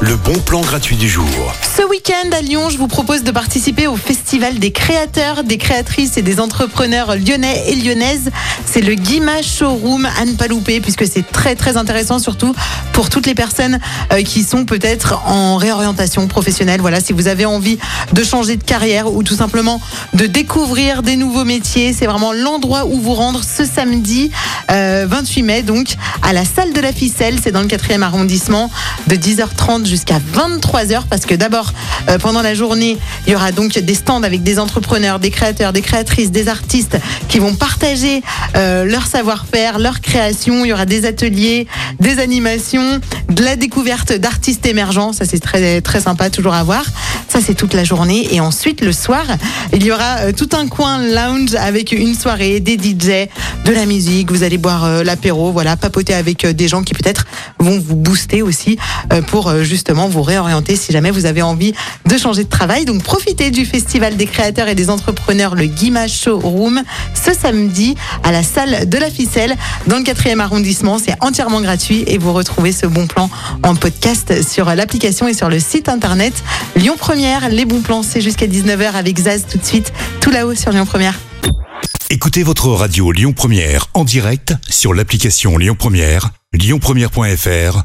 Le bon plan gratuit du jour. Ce week-end à Lyon, je vous propose de participer au Festival des créateurs, des créatrices et des entrepreneurs lyonnais et lyonnaises. C'est le Guima Showroom Anne Paloupé, puisque c'est très très intéressant, surtout pour toutes les personnes euh, qui sont peut-être en réorientation professionnelle. Voilà, si vous avez envie de changer de carrière ou tout simplement de découvrir des nouveaux métiers, c'est vraiment l'endroit où vous rendre ce samedi 28 euh, mai, donc à la salle de la ficelle, c'est dans le 4e arrondissement, également de 10h30 jusqu'à 23h, parce que d'abord, euh, pendant la journée, il y aura donc des stands avec des entrepreneurs, des créateurs, des créatrices, des artistes qui vont partager euh, leur savoir-faire, leur création. Il y aura des ateliers, des animations, de la découverte d'artistes émergents. Ça, c'est très, très sympa, toujours à voir. Ça, c'est toute la journée. Et ensuite, le soir, il y aura euh, tout un coin lounge avec une soirée, des DJ, de la musique. Vous allez boire euh, l'apéro, voilà, papoter avec euh, des gens qui peut-être vont vous booster aussi pour justement vous réorienter si jamais vous avez envie de changer de travail. Donc, profitez du Festival des créateurs et des entrepreneurs, le Guima Showroom, ce samedi à la salle de la ficelle dans le 4e arrondissement. C'est entièrement gratuit et vous retrouvez ce bon plan en podcast sur l'application et sur le site internet Lyon Premier les bons plans, c'est jusqu'à 19h avec Zaz tout de suite, tout là-haut sur Lyon Première. Écoutez votre radio Lyon Première en direct sur l'application Lyon Première, lyonpremière.fr